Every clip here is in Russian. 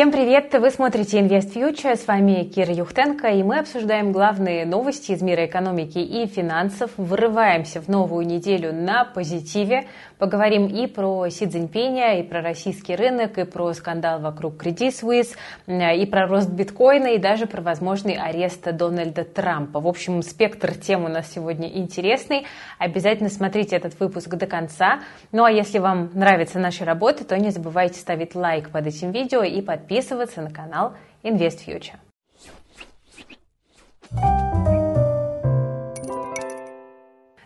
Всем привет! Вы смотрите Invest Future. С вами Кира Юхтенко, и мы обсуждаем главные новости из мира экономики и финансов. Вырываемся в новую неделю на позитиве. Поговорим и про Си Цзиньпиня, и про российский рынок, и про скандал вокруг Credit Suisse, и про рост биткоина, и даже про возможный арест Дональда Трампа. В общем, спектр тем у нас сегодня интересный. Обязательно смотрите этот выпуск до конца. Ну а если вам нравится наша работа, то не забывайте ставить лайк под этим видео и подписываться на канал Invest Future.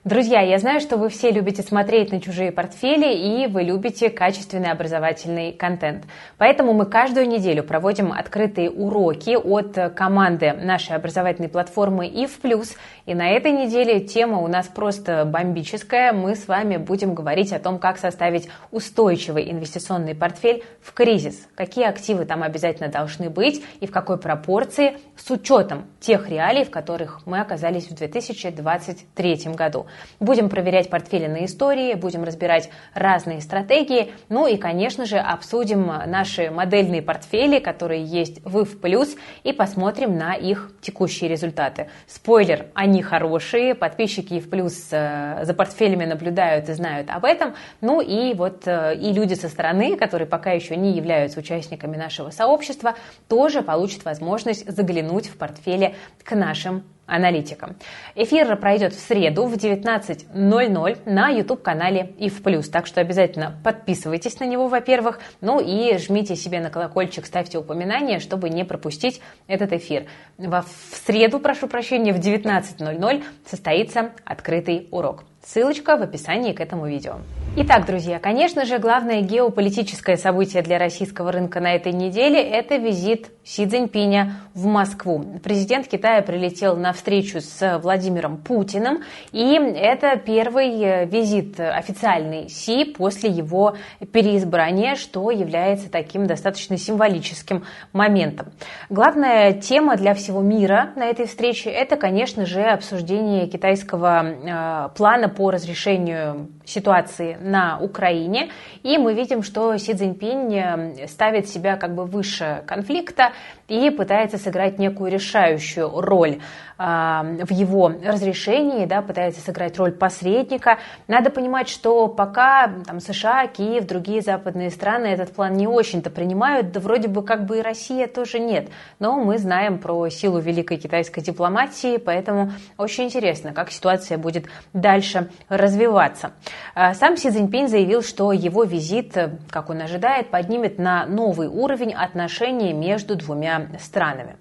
Друзья, я знаю, что вы все любите смотреть на чужие портфели и вы любите качественный образовательный контент. Поэтому мы каждую неделю проводим открытые уроки от команды нашей образовательной платформы IF+. И на этой неделе тема у нас просто бомбическая. Мы с вами будем говорить о том, как составить устойчивый инвестиционный портфель в кризис. Какие активы там обязательно должны быть и в какой пропорции с учетом тех реалий, в которых мы оказались в 2023 году. Будем проверять портфели на истории, будем разбирать разные стратегии, ну и, конечно же, обсудим наши модельные портфели, которые есть в IF+, и посмотрим на их текущие результаты. Спойлер, они хорошие, подписчики IF+, э, за портфелями наблюдают и знают об этом, ну и вот э, и люди со стороны, которые пока еще не являются участниками нашего сообщества, тоже получат возможность заглянуть в портфели к нашим аналитикам. Эфир пройдет в среду в 19.00 на YouTube-канале ИФ+. Так что обязательно подписывайтесь на него, во-первых, ну и жмите себе на колокольчик, ставьте упоминания, чтобы не пропустить этот эфир. В среду, прошу прощения, в 19.00 состоится открытый урок. Ссылочка в описании к этому видео. Итак, друзья, конечно же, главное геополитическое событие для российского рынка на этой неделе – это визит Си Цзиньпиня в Москву. Президент Китая прилетел на встречу с Владимиром Путиным, и это первый э, визит официальный Си после его переизбрания, что является таким достаточно символическим моментом. Главная тема для всего мира на этой встрече – это, конечно же, обсуждение китайского э, плана по разрешению ситуации на Украине. И мы видим, что Си Цзиньпинь э, ставит себя как бы выше конфликта и пытается сыграть некую решающую роль в его разрешении, да, пытается сыграть роль посредника. Надо понимать, что пока там, США, Киев, другие западные страны этот план не очень-то принимают, да вроде бы как бы и Россия тоже нет. Но мы знаем про силу великой китайской дипломатии, поэтому очень интересно, как ситуация будет дальше развиваться. А, сам Си Цзиньпинь заявил, что его визит, как он ожидает, поднимет на новый уровень отношений между двумя странами.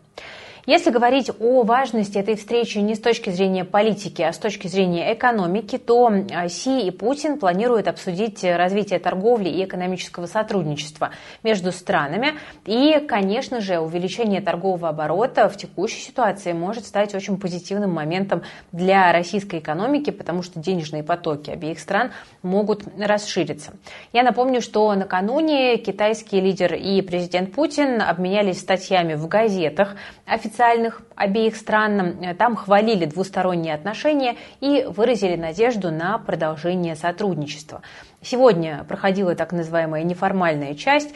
Если говорить о важности этой встречи не с точки зрения политики, а с точки зрения экономики, то Си и Путин планируют обсудить развитие торговли и экономического сотрудничества между странами. И, конечно же, увеличение торгового оборота в текущей ситуации может стать очень позитивным моментом для российской экономики, потому что денежные потоки обеих стран могут расшириться. Я напомню, что накануне китайский лидер и президент Путин обменялись статьями в газетах. Официально официальных обеих стран. Там хвалили двусторонние отношения и выразили надежду на продолжение сотрудничества. Сегодня проходила так называемая неформальная часть.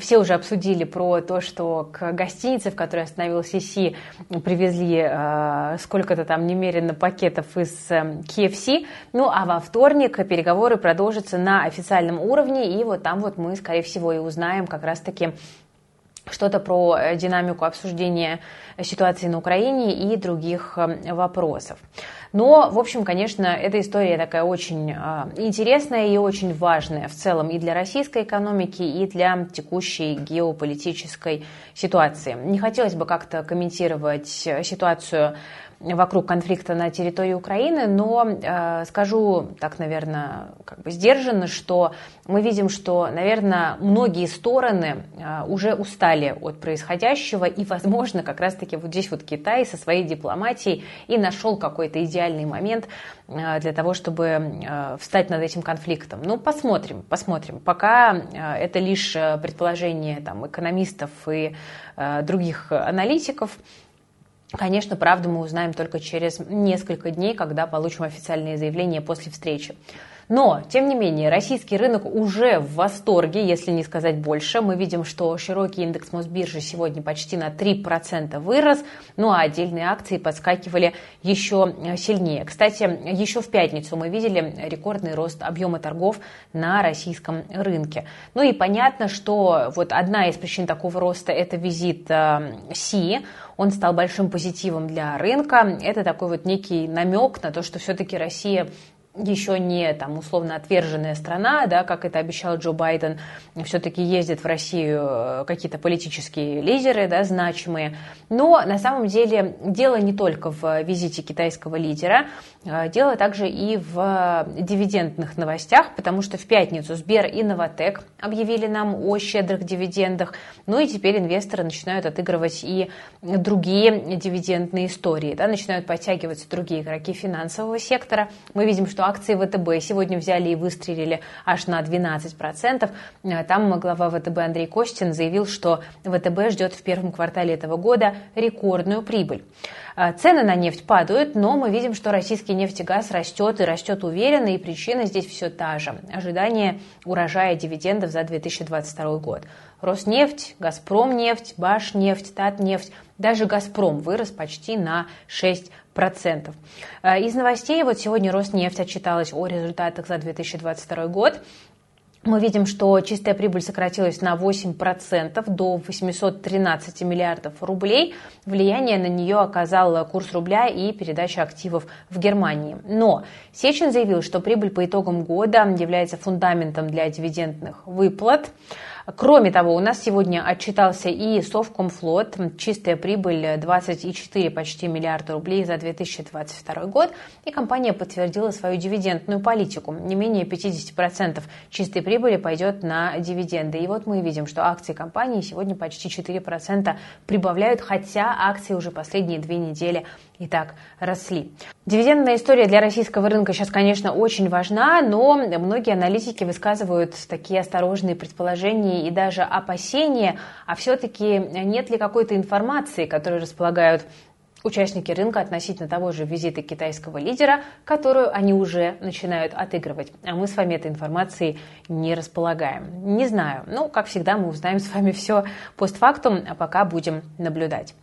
Все уже обсудили про то, что к гостинице, в которой остановился Си, привезли э, сколько-то там немерено пакетов из э, KFC. Ну а во вторник переговоры продолжатся на официальном уровне, и вот там вот мы, скорее всего, и узнаем как раз-таки что-то про э, динамику обсуждения ситуации на Украине и других э, вопросов. Но, в общем, конечно, эта история такая очень а, интересная и очень важная в целом и для российской экономики, и для текущей геополитической ситуации. Не хотелось бы как-то комментировать ситуацию вокруг конфликта на территории Украины, но э, скажу так, наверное, как бы сдержанно, что мы видим, что, наверное, многие стороны э, уже устали от происходящего, и, возможно, как раз-таки вот здесь вот Китай со своей дипломатией и нашел какой-то идеальный момент э, для того, чтобы э, встать над этим конфликтом. Ну, посмотрим, посмотрим. Пока э, это лишь э, предположение там, экономистов и э, других аналитиков, Конечно, правду мы узнаем только через несколько дней, когда получим официальные заявления после встречи. Но, тем не менее, российский рынок уже в восторге, если не сказать больше. Мы видим, что широкий индекс Мосбиржи сегодня почти на 3% вырос, ну а отдельные акции подскакивали еще сильнее. Кстати, еще в пятницу мы видели рекордный рост объема торгов на российском рынке. Ну и понятно, что вот одна из причин такого роста – это визит э, Си. Он стал большим позитивом для рынка. Это такой вот некий намек на то, что все-таки Россия еще не там условно отверженная страна, да, как это обещал Джо Байден, все-таки ездят в Россию э, какие-то политические лидеры, да, значимые. Но на самом деле дело не только в визите китайского лидера, э, дело также и в дивидендных новостях, потому что в пятницу Сбер и Новотек объявили нам о щедрых дивидендах, ну и теперь инвесторы начинают отыгрывать и другие дивидендные истории, да, начинают подтягиваться другие игроки финансового сектора. Мы видим, что акции ВТБ сегодня взяли и выстрелили аж на 12%. Э, там глава ВТБ Андрей Костин заявил, что ВТБ ждет в первом квартале этого года рекордную прибыль. Э, цены на нефть падают, но мы видим, что российский нефть и газ растет и растет уверенно, и причина здесь все та же. Ожидание урожая дивидендов за 2022 год. Роснефть, Газпромнефть, Башнефть, Татнефть, даже Газпром вырос почти на 6%. Э, из новостей вот сегодня Роснефть отчиталась о результатах за 2022 год. Мы видим, что чистая прибыль сократилась на 8% до 813 миллиардов рублей. Влияние на нее оказал курс рубля и передача активов в Германии. Но Сечин заявил, что прибыль по итогам года является фундаментом для дивидендных выплат. Кроме того, у нас сегодня отчитался и Совкомфлот, чистая прибыль 24 почти миллиарда рублей за 2022 год, и компания подтвердила свою дивидендную политику. Не менее 50% чистой прибыли пойдет на дивиденды. И вот мы видим, что акции компании сегодня почти 4% прибавляют, хотя акции уже последние две недели и так росли. Дивидендная история для российского рынка сейчас, конечно, очень важна, но многие аналитики высказывают такие осторожные предположения и даже опасения, а все-таки нет ли какой-то информации, которой располагают участники рынка относительно того же визита китайского лидера, которую они уже начинают отыгрывать. А мы с вами этой информацией не располагаем. Не знаю. Ну, как всегда, мы узнаем с вами все постфактум, а пока будем наблюдать.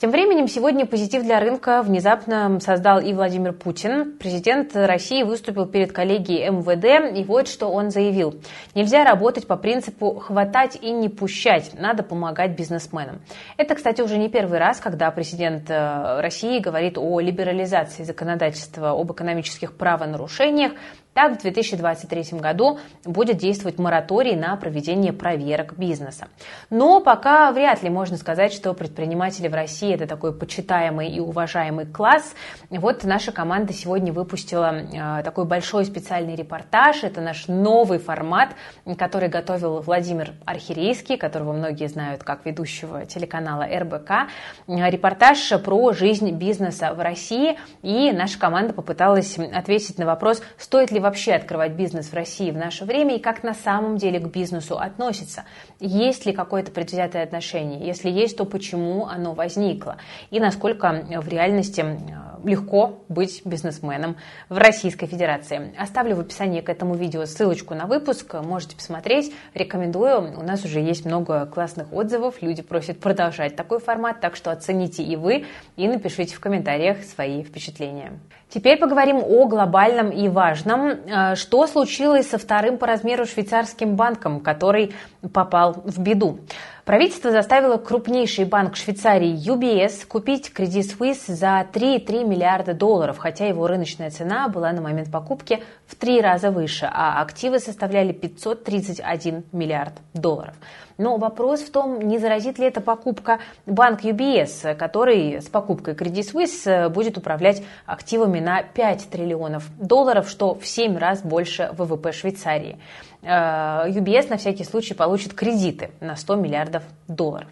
Тем временем сегодня позитив для рынка внезапно создал и Владимир Путин. Президент России выступил перед коллегией МВД, и вот что он заявил. Нельзя работать по принципу «хватать и не пущать», надо помогать бизнесменам. Это, кстати, уже не первый раз, когда президент э, России говорит о либерализации законодательства об экономических правонарушениях. Так, в 2023 году будет действовать мораторий на проведение проверок бизнеса. Но пока вряд ли можно сказать, что предприниматели в России это такой почитаемый и уважаемый класс. Вот наша команда сегодня выпустила э, такой большой специальный репортаж. Это наш новый формат, который готовил Владимир Архирейский, которого многие знают как ведущего телеканала РБК. Репортаж про жизнь бизнеса в России. И наша команда попыталась ответить на вопрос, стоит ли вообще открывать бизнес в России в наше время и как на самом деле к бизнесу относится. Есть ли какое-то предвзятое отношение? Если есть, то почему оно возникло? И насколько в реальности э, легко быть бизнесменом в Российской Федерации. Оставлю в описании к этому видео ссылочку на выпуск, можете посмотреть, рекомендую. У нас уже есть много классных отзывов, люди просят продолжать такой формат, так что оцените и вы, и напишите в комментариях свои впечатления. Теперь поговорим о глобальном и важном. Э, что случилось со вторым по размеру швейцарским банком, который попал в беду? Правительство заставило крупнейший банк Швейцарии UBS купить Credit Suisse за 3,3 миллиарда долларов, хотя его рыночная цена была на момент покупки в три раза выше, а активы составляли 531 миллиард долларов. Но вопрос в том, не заразит ли эта покупка банк UBS, который с покупкой Credit Suisse будет управлять активами на 5 триллионов долларов, что в 7 раз больше ВВП Швейцарии. UBS э, на всякий случай получит кредиты на 100 миллиардов долларов.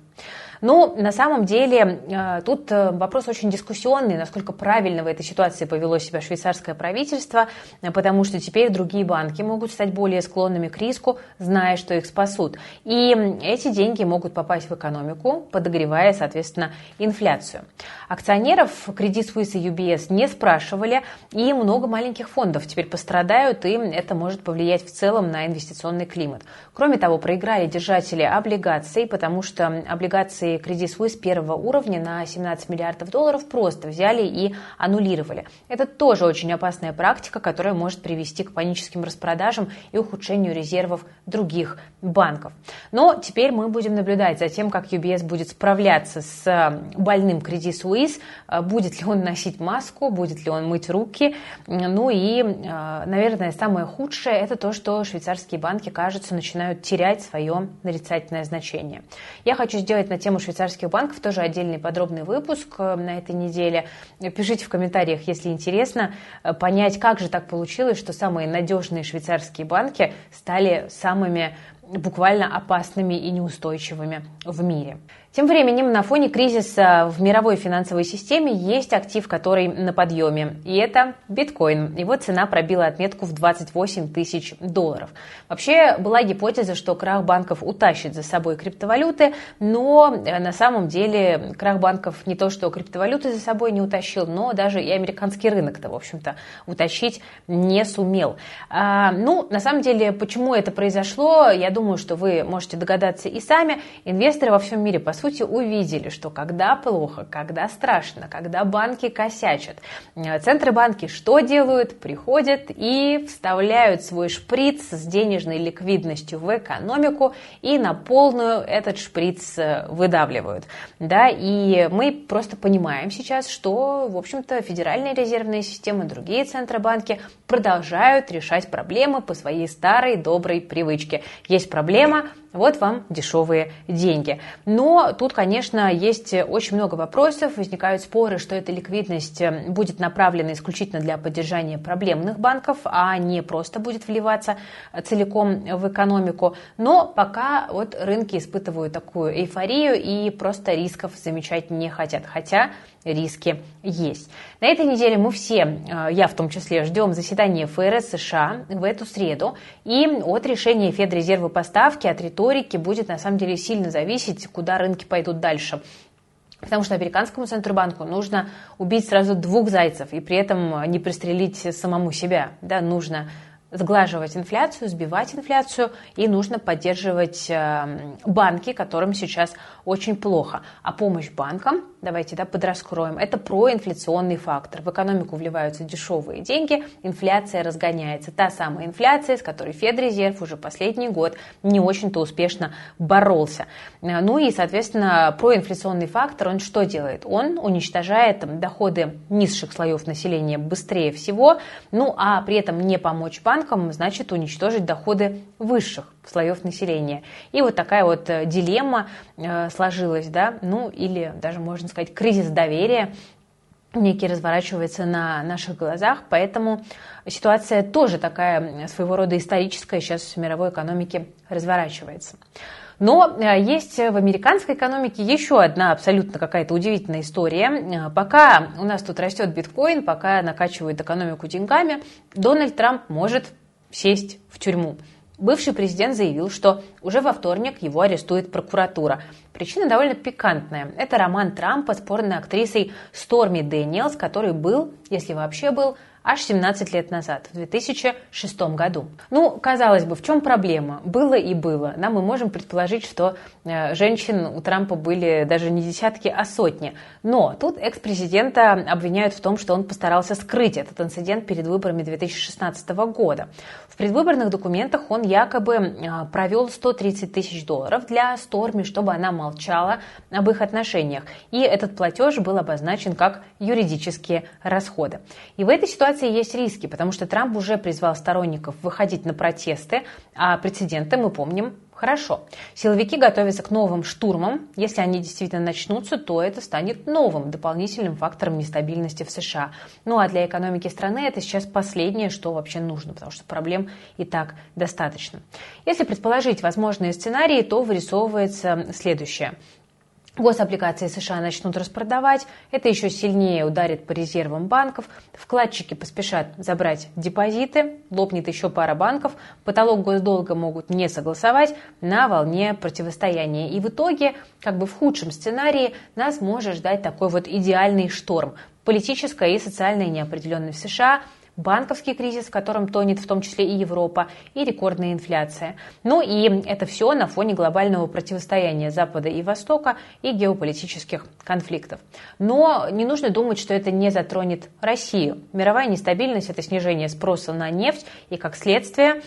Но на самом деле э, тут э, вопрос очень дискуссионный, насколько правильно в этой ситуации повело себя швейцарское правительство, потому что теперь другие банки могут стать более склонными к риску, зная, что их спасут. И эти деньги могут попасть в экономику, подогревая, соответственно, инфляцию. Акционеров Credit Suisse и UBS не спрашивали, и много маленьких фондов теперь пострадают, и это может повлиять в целом на инвестиционный климат. Кроме того, проиграли держатели облигаций, потому что облигации Credit Suisse первого уровня на 17 миллиардов долларов просто взяли и аннулировали. Это тоже очень опасная практика, которая может привести к паническим распродажам и ухудшению резервов других банков. Но теперь мы будем наблюдать за тем, как UBS будет справляться с больным Credit Suisse, будет ли он носить маску, будет ли он мыть руки. Ну и, наверное, самое худшее – это то, что швейцарские банки, кажется, начинают терять свое нарицательное значение. Я хочу сделать на тему швейцарских банков тоже отдельный подробный выпуск э, на этой неделе. Пишите в комментариях, если интересно, э, понять, как же так получилось, что самые надежные швейцарские банки стали самыми буквально опасными и неустойчивыми в мире. Тем временем на фоне кризиса в мировой финансовой системе есть актив, который на подъеме, и это биткоин. Его цена пробила отметку в 28 тысяч долларов. Вообще была гипотеза, что крах банков утащит за собой криптовалюты, но э, на самом деле крах банков не то, что криптовалюты за собой не утащил, но даже и американский рынок-то, в общем-то, утащить не сумел. А, ну, на самом деле, почему это произошло, я думаю, что вы можете догадаться и сами. Инвесторы во всем мире, по сути, увидели, что когда плохо, когда страшно, когда банки косячат, э, центры банки что делают? Приходят и вставляют свой шприц с денежной ликвидностью в экономику и на полную этот шприц э, выдавливают. Да, и мы просто понимаем сейчас, что, в общем-то, Федеральная резервная система, другие центробанки продолжают решать проблемы по своей старой доброй привычке. Есть проблема, вот вам дешевые деньги. Но тут, конечно, есть очень много вопросов, возникают споры, что эта ликвидность э, будет направлена исключительно для поддержания проблемных банков, а не просто будет вливаться целиком в экономику. Но пока вот рынки испытывают такую эйфорию и просто рисков замечать не хотят. Хотя риски есть. На этой неделе мы все, э, я в том числе, ждем заседания ФРС США в эту среду. И от решения Федрезерва поставки, от риторики будет на самом деле сильно зависеть, куда рынки пойдут дальше. Потому что американскому центробанку нужно убить сразу двух зайцев и при этом не пристрелить самому себя. Да, нужно сглаживать инфляцию, сбивать инфляцию, и нужно поддерживать э, банки, которым сейчас очень плохо. А помощь банкам, давайте да, подраскроем, это проинфляционный фактор. В экономику вливаются дешевые деньги, инфляция разгоняется. Та самая инфляция, с которой Федрезерв уже последний год не очень-то успешно боролся. Э, ну и, соответственно, проинфляционный фактор, он что делает? Он уничтожает доходы низших слоев населения быстрее всего, ну а при этом не помочь банкам банкам значит уничтожить доходы высших слоев населения. И вот такая вот э, дилемма э, сложилась, да, ну или даже можно сказать кризис доверия некий разворачивается на наших глазах, поэтому ситуация тоже такая своего рода историческая сейчас в мировой экономике разворачивается. Но э, есть в американской экономике еще одна абсолютно какая-то удивительная история. Пока у нас тут растет биткоин, пока накачивают экономику деньгами, Дональд Трамп может сесть в тюрьму. Бывший президент заявил, что уже во вторник его арестует прокуратура. Причина довольно пикантная. Это роман Трампа с порной актрисой Сторми Дэниелс, который был, если вообще был, аж 17 лет назад, в 2006 году. Ну, казалось бы, в чем проблема? Было и было. Да, мы можем предположить, что э, женщин у Трампа были даже не десятки, а сотни. Но тут экс-президента обвиняют в том, что он постарался скрыть этот инцидент перед выборами 2016 года. В предвыборных документах он якобы э, провел 130 тысяч долларов для Сторми, чтобы она молчала об их отношениях. И этот платеж был обозначен как юридические расходы. И в этой ситуации есть риски, потому что Трамп уже призвал сторонников выходить на протесты, а прецеденты мы помним Хорошо. Силовики готовятся к новым штурмам. Если они действительно начнутся, то это станет новым дополнительным фактором нестабильности в США. Ну а для экономики страны это сейчас последнее, что вообще нужно, потому что проблем и так достаточно. Если предположить возможные сценарии, то вырисовывается следующее. Гособлигации США начнут распродавать, это еще сильнее ударит по резервам банков, вкладчики поспешат забрать депозиты, лопнет еще пара банков, потолок госдолга могут не согласовать на волне противостояния. И в итоге, как бы в худшем сценарии, нас может ждать такой вот идеальный шторм. Политическая и социальная неопределенность в США – банковский кризис, в котором тонет в том числе и Европа, и рекордная инфляция. Ну и это все на фоне глобального противостояния Запада и Востока и геополитических конфликтов. Но не нужно думать, что это не затронет Россию. Мировая нестабильность – это снижение спроса на нефть и, как следствие,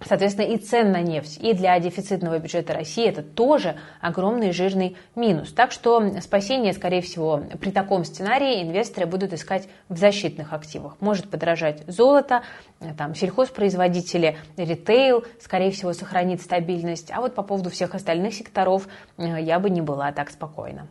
Соответственно, и цен на нефть, и для дефицитного бюджета России это тоже огромный жирный минус. Так что спасение, скорее всего, при таком сценарии инвесторы будут искать в защитных активах. Может подорожать золото, там, сельхозпроизводители, ритейл, скорее всего, сохранит стабильность. А вот по поводу всех остальных секторов э, я бы не была так спокойна.